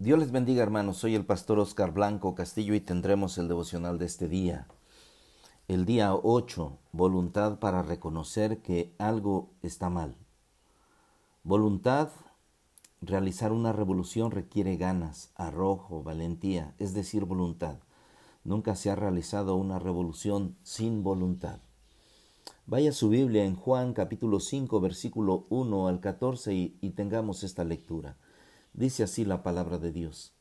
Dios les bendiga hermanos, soy el pastor Oscar Blanco Castillo y tendremos el devocional de este día. El día 8, voluntad para reconocer que algo está mal. Voluntad, realizar una revolución requiere ganas, arrojo, valentía, es decir, voluntad. Nunca se ha realizado una revolución sin voluntad. Vaya su Biblia en Juan capítulo 5 versículo 1 al 14 y, y tengamos esta lectura. Dice así la palabra de Dios.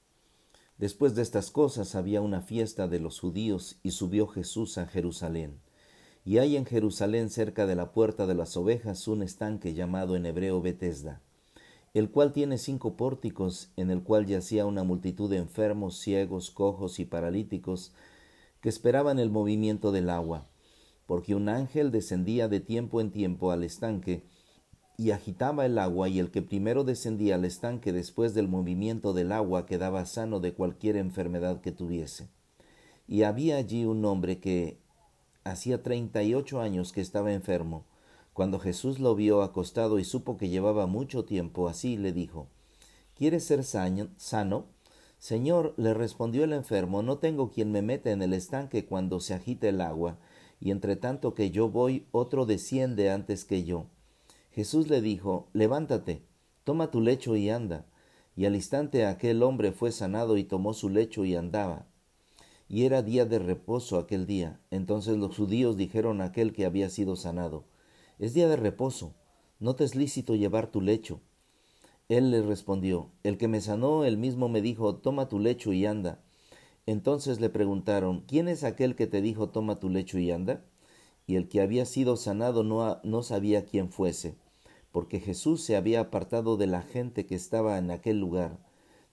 Después de estas cosas había una fiesta de los judíos y subió Jesús a Jerusalén. Y hay en Jerusalén cerca de la puerta de las ovejas un estanque llamado en hebreo Betesda, el cual tiene cinco pórticos, en el cual yacía una multitud de enfermos, ciegos, cojos y paralíticos, que esperaban el movimiento del agua, porque un ángel descendía de tiempo en tiempo al estanque, y agitaba el agua, y el que primero descendía al estanque después del movimiento del agua quedaba sano de cualquier enfermedad que tuviese. Y había allí un hombre que hacía treinta y ocho años que estaba enfermo. Cuando Jesús lo vio acostado y supo que llevaba mucho tiempo así, le dijo, ¿Quieres ser sano? Señor, le respondió el enfermo, no tengo quien me meta en el estanque cuando se agita el agua, y entre tanto que yo voy, otro desciende antes que yo. Jesús le dijo, Levántate, toma tu lecho y anda. Y al instante aquel hombre fue sanado y tomó su lecho y andaba. Y era día de reposo aquel día. Entonces los judíos dijeron a aquel que había sido sanado, Es día de reposo, no te es lícito llevar tu lecho. Él le respondió, El que me sanó, él mismo me dijo, Toma tu lecho y anda. Entonces le preguntaron, ¿quién es aquel que te dijo, Toma tu lecho y anda? Y el que había sido sanado no, no sabía quién fuese porque Jesús se había apartado de la gente que estaba en aquel lugar.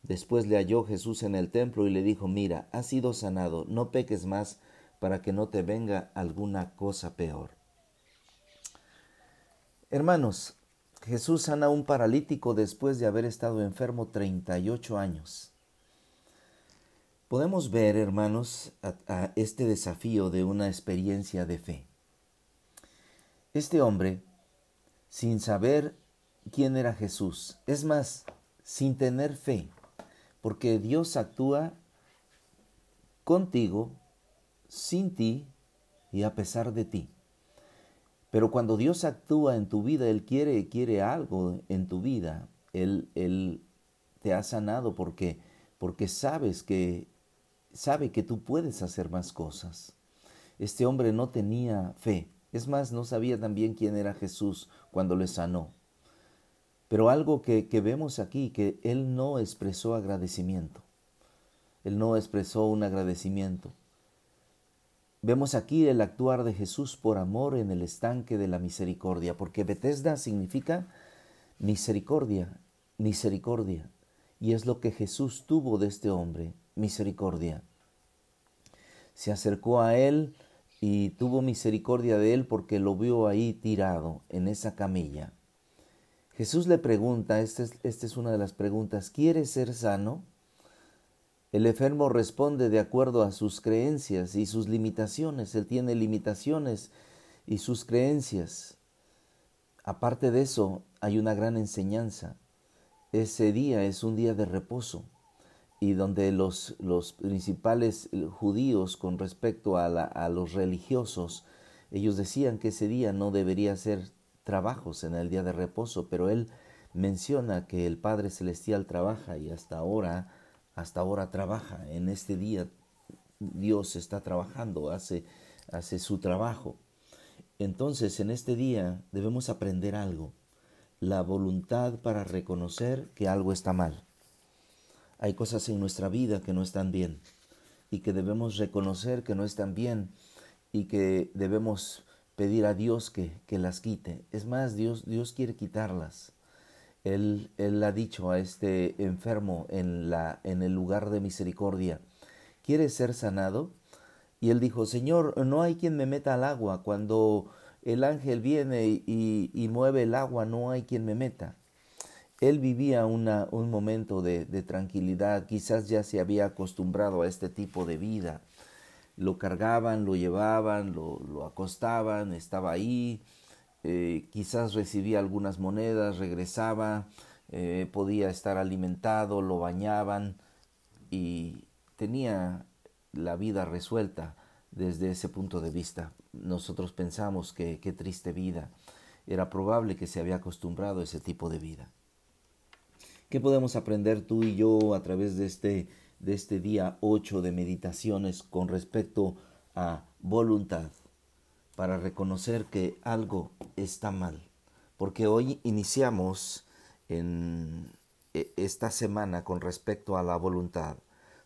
Después le halló Jesús en el templo y le dijo, mira, has sido sanado, no peques más para que no te venga alguna cosa peor. Hermanos, Jesús sana a un paralítico después de haber estado enfermo 38 años. Podemos ver, hermanos, a, a este desafío de una experiencia de fe. Este hombre sin saber quién era Jesús. Es más, sin tener fe, porque Dios actúa contigo, sin ti y a pesar de ti. Pero cuando Dios actúa en tu vida, Él quiere, quiere algo en tu vida. Él, Él te ha sanado porque, porque sabes que, sabe que tú puedes hacer más cosas. Este hombre no tenía fe. Es más, no sabía también quién era Jesús cuando le sanó. Pero algo que, que vemos aquí, que él no expresó agradecimiento. Él no expresó un agradecimiento. Vemos aquí el actuar de Jesús por amor en el estanque de la misericordia, porque Bethesda significa misericordia, misericordia. Y es lo que Jesús tuvo de este hombre, misericordia. Se acercó a él y tuvo misericordia de él porque lo vio ahí tirado en esa camilla. Jesús le pregunta, esta es, esta es una de las preguntas, ¿quieres ser sano? El enfermo responde de acuerdo a sus creencias y sus limitaciones. Él tiene limitaciones y sus creencias. Aparte de eso, hay una gran enseñanza. Ese día es un día de reposo y donde los, los principales eh, judíos con respecto a, a los religiosos, ellos decían que ese día no debería ser trabajos en el día de reposo, pero él menciona que el Padre Celestial trabaja y hasta ahora, hasta ahora trabaja. En este día Dios está trabajando, hace, hace su trabajo. Entonces, en este día debemos aprender algo, la voluntad para reconocer que algo está mal. Hay cosas en nuestra vida que no están bien y que debemos reconocer que no están bien y que debemos pedir a Dios que, que las quite. Es más, Dios, Dios quiere quitarlas. Él, él ha dicho a este enfermo en, la, en el lugar de misericordia, ¿quieres ser sanado? Y él dijo, Señor, no hay quien me meta al agua. Cuando el ángel viene y, y mueve el agua, no hay quien me meta. Él vivía un momento de, tranquilidad, quizás ya se había acostumbrado a este tipo de vida. Lo cargaban, lo llevaban, lo, lo acostaban, estaba ahí, eh, quizás recibía algunas monedas, regresaba, eh, podía estar alimentado, lo bañaban y tenía la vida resuelta desde ese punto de vista. Nosotros pensamos que qué triste vida. Era probable que se había acostumbrado a ese tipo de vida. ¿Qué podemos aprender tú y yo a través de este, de este día 8 de meditaciones con respecto a voluntad? Para reconocer que algo está mal. Porque hoy iniciamos en e, esta semana con respecto a la voluntad.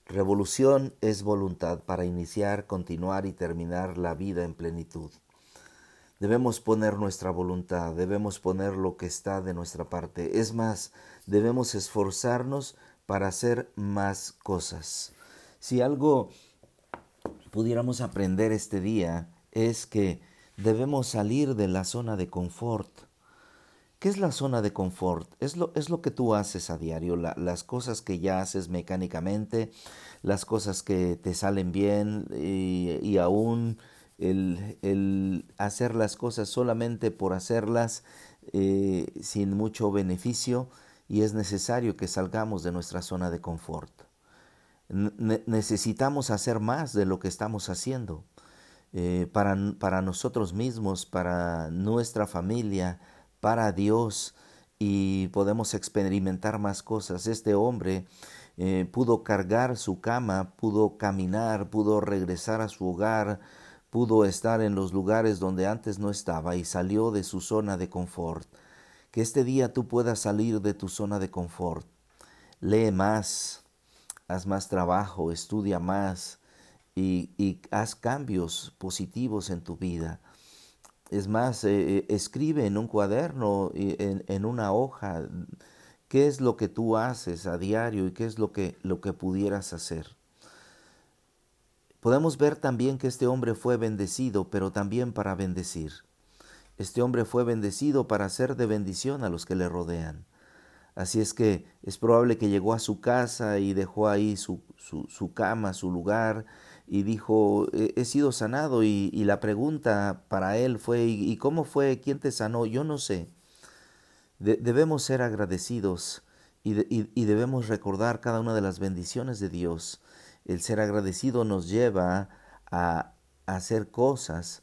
Revolución es voluntad para iniciar, continuar y terminar la vida en plenitud. Debemos poner nuestra voluntad, debemos poner lo que está de nuestra parte. Es más, debemos esforzarnos para hacer más cosas. Si algo pudiéramos aprender este día es que debemos salir de la zona de confort. ¿Qué es la zona de confort? Es lo, es lo que tú haces a diario, las cosas que ya haces mecánicamente, las cosas que te salen bien y, y aún el, el, hacer las cosas solamente por hacerlas eh, sin mucho beneficio y es necesario que salgamos de nuestra zona de confort. necesitamos hacer más de lo que estamos haciendo eh, para, para nosotros mismos, para nuestra familia, para Dios y podemos experimentar más cosas. Este hombre eh, pudo cargar su cama, pudo caminar, pudo regresar a su hogar, pudo estar en los lugares donde antes no estaba y salió de su zona de confort. Que este día tú puedas salir de tu zona de confort. Lee más, haz más trabajo, estudia más y, haz cambios positivos en tu vida. Es más, eh, eh, escribe en un cuaderno, en, en, una hoja, qué es lo que tú haces a diario y qué es lo que, lo que pudieras hacer. Podemos ver también que este hombre fue bendecido, pero también para bendecir. Este hombre fue bendecido para ser de bendición a los que le rodean. Así es que es probable que llegó a su casa y dejó ahí su, su, cama, su lugar, y dijo, he, sido sanado, y, la pregunta para él fue, ¿y cómo fue? ¿Quién te sanó? Yo no sé. debemos ser agradecidos y, y debemos recordar cada una de las bendiciones de Dios el ser agradecido nos lleva a, hacer cosas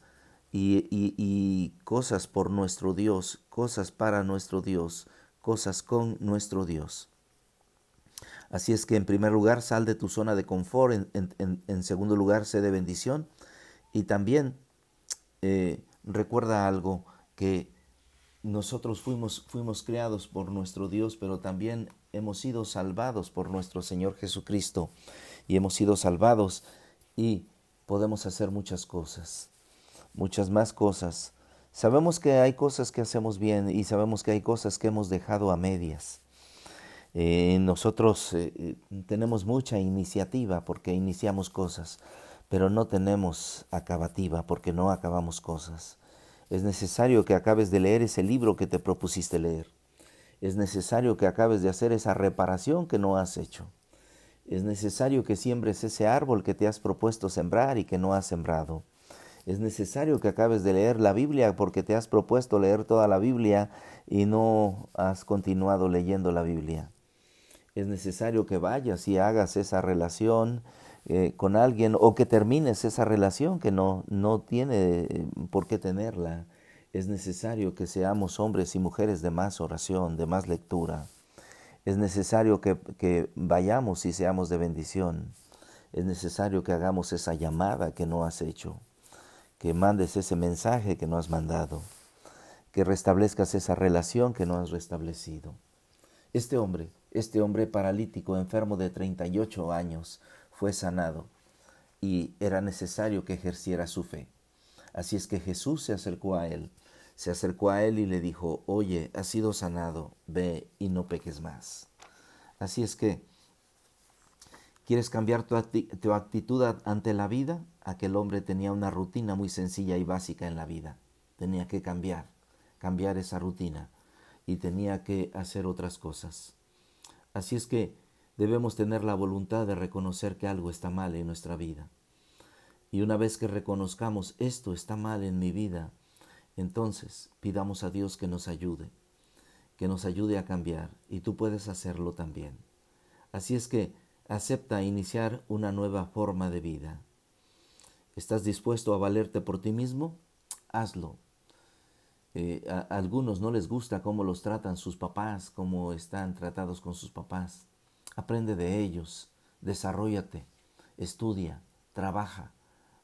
y, cosas por nuestro Dios, cosas para nuestro Dios, cosas con nuestro Dios. Así es que en primer lugar sal de tu zona de confort, en, segundo lugar sé de bendición y también eh, recuerda algo que nosotros fuimos, fuimos creados por nuestro Dios, pero también hemos sido salvados por nuestro Señor Jesucristo y hemos sido salvados y podemos hacer muchas cosas, muchas más cosas. Sabemos que hay cosas que hacemos bien y sabemos que hay cosas que hemos dejado a medias. Eh, nosotros eh, eh, tenemos mucha iniciativa porque iniciamos cosas, pero no tenemos acabativa porque no acabamos cosas. Es necesario que acabes de leer ese libro que te propusiste leer. Es necesario que acabes de hacer esa reparación que no has hecho es necesario que siembres ese árbol que te has propuesto sembrar y que no has sembrado. Es necesario que acabes de leer la Biblia porque te has propuesto leer toda la Biblia y no has continuado leyendo la Biblia. Es necesario que vayas y hagas esa relación eh, con alguien o que termines esa relación que no, no tiene eh, por qué tenerla. Es necesario que seamos hombres y mujeres de más oración, de más lectura. Es necesario que, vayamos y seamos de bendición. Es necesario que hagamos esa llamada que no has hecho, que mandes ese mensaje que no has mandado, que restablezcas esa relación que no has restablecido. Este hombre, este hombre paralítico, enfermo de 38 años, fue sanado y era necesario que ejerciera su fe. Así es que Jesús se acercó a él se acercó a él y le dijo, oye, has sido sanado, ve y no peques más. Así es que, ¿quieres cambiar tu, actitud ante la vida? Aquel hombre tenía una rutina muy sencilla y básica en la vida. Tenía que cambiar, cambiar esa rutina y tenía que hacer otras cosas. Así es que debemos tener la voluntad de reconocer que algo está mal en nuestra vida. Y una vez que reconozcamos esto está mal en mi vida, entonces pidamos a Dios que nos ayude que nos ayude a cambiar y tú puedes hacerlo también. Así es que acepta iniciar una nueva forma de vida. ¿Estás dispuesto a valerte por ti mismo? Hazlo. Eh, a, algunos no les gusta cómo los tratan sus papás, cómo están tratados con sus papás. Aprende de ellos, desarrollate, estudia, trabaja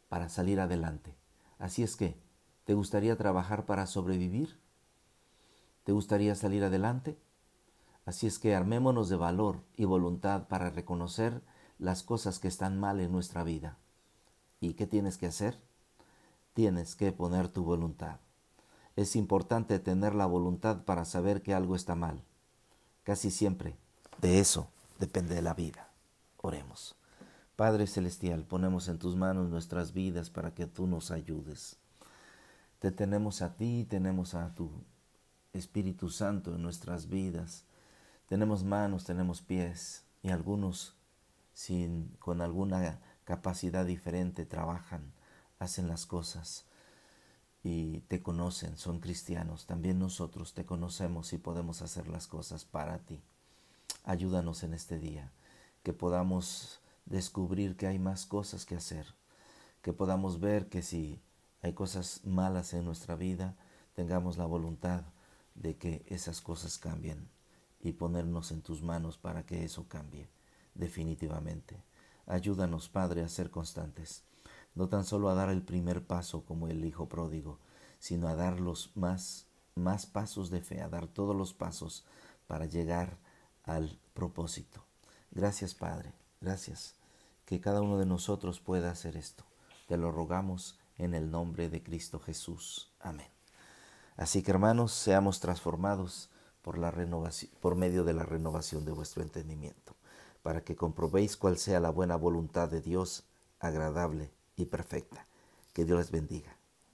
para salir adelante. Así es que, ¿te gustaría trabajar para sobrevivir? ¿Te gustaría salir adelante? Así es que armémonos de valor y voluntad para reconocer las cosas que están mal en nuestra vida. ¿Y qué tienes que hacer? Tienes que poner tu voluntad. Es importante tener la voluntad para saber que algo está mal. Casi siempre de eso depende de la vida. Oremos. Padre Celestial, ponemos en tus manos nuestras vidas para que tú nos ayudes. Te tenemos a ti, tenemos a tu Espíritu Santo en nuestras vidas tenemos manos, tenemos pies y algunos sin, con alguna capacidad diferente trabajan, hacen las cosas y te conocen, son cristianos. También nosotros te conocemos y podemos hacer las cosas para ti. Ayúdanos en este día, que podamos descubrir que hay más cosas que hacer, que podamos ver que si hay cosas malas en nuestra vida, tengamos la voluntad de que esas cosas cambien y ponernos en tus manos para que eso cambie definitivamente. Ayúdanos, Padre, a ser constantes, no tan solo a dar el primer paso como el Hijo pródigo, sino a dar los más, más pasos de fe, a dar todos los pasos para llegar al propósito. Gracias, Padre, gracias que cada uno de nosotros pueda hacer esto. Te lo rogamos en el nombre de Cristo Jesús. Amén. Así que hermanos, seamos transformados por, la renovación, por medio de la renovación de vuestro entendimiento, para que comprobéis cuál sea la buena voluntad de Dios, agradable y perfecta. Que Dios les bendiga.